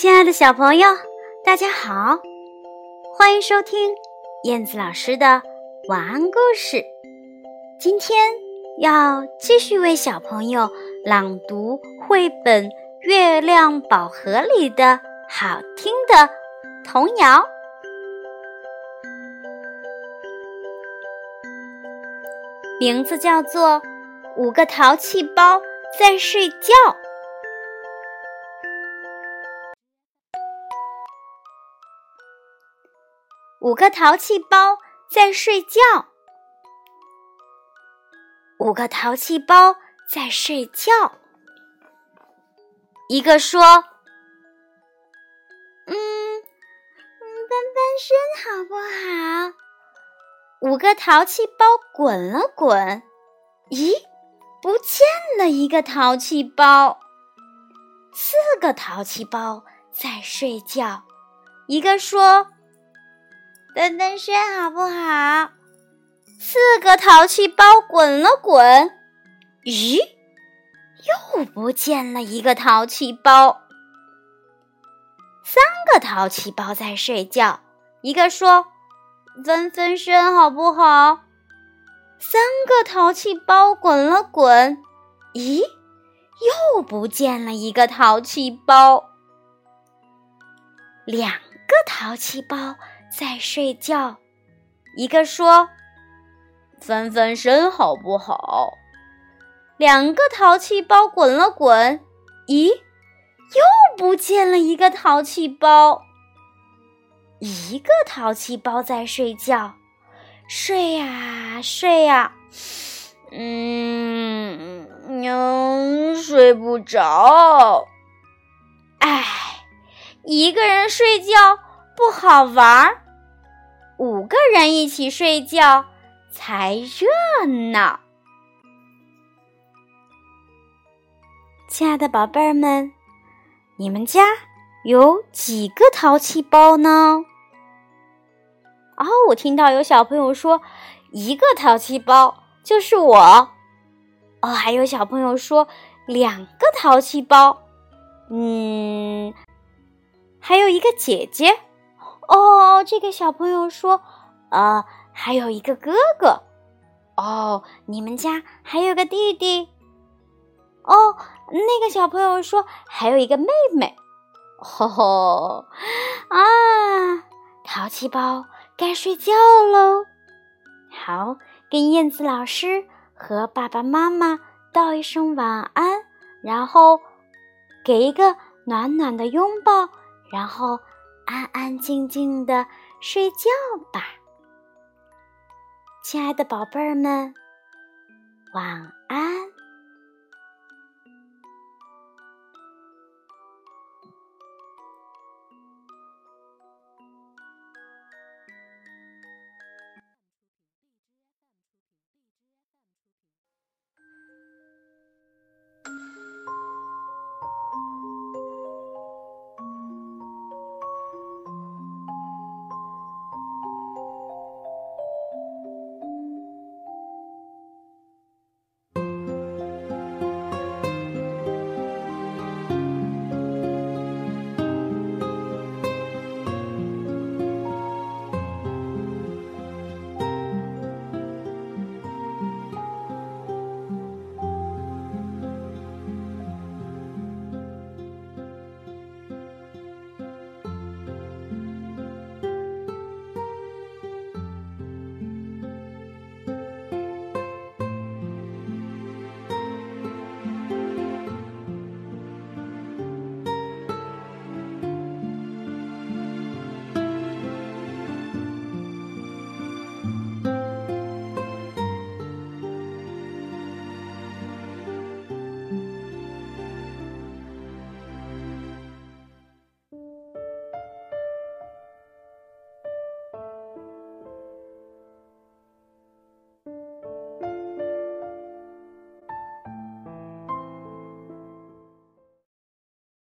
亲爱的小朋友，大家好，欢迎收听燕子老师的晚安故事。今天要继续为小朋友朗读绘本《月亮宝盒》里的好听的童谣，名字叫做《五个淘气包在睡觉》。五个淘气包在睡觉。五个淘气包在睡觉。一个说：“嗯，翻翻身好不好？”五个淘气包滚了滚，咦，不见了一个淘气包。四个淘气包在睡觉。一个说。翻翻身好不好？四个淘气包滚了滚，咦，又不见了一个淘气包。三个淘气包在睡觉，一个说：“翻翻身好不好？”三个淘气包滚了滚，咦，又不见了一个淘气包。两个淘气包。在睡觉，一个说：“翻翻身好不好？”两个淘气包滚了滚，咦，又不见了一个淘气包。一个淘气包在睡觉，睡呀睡呀，嗯，嗯，睡不着。哎，一个人睡觉。不好玩儿，五个人一起睡觉才热闹。亲爱的宝贝儿们，你们家有几个淘气包呢？哦，我听到有小朋友说一个淘气包就是我。哦，还有小朋友说两个淘气包，嗯，还有一个姐姐。哦，这个小朋友说：“呃，还有一个哥哥。哦，你们家还有个弟弟。哦，那个小朋友说还有一个妹妹。吼吼啊！淘气包该睡觉喽。好，跟燕子老师和爸爸妈妈道一声晚安，然后给一个暖暖的拥抱，然后。”安安静静的睡觉吧，亲爱的宝贝儿们，晚安。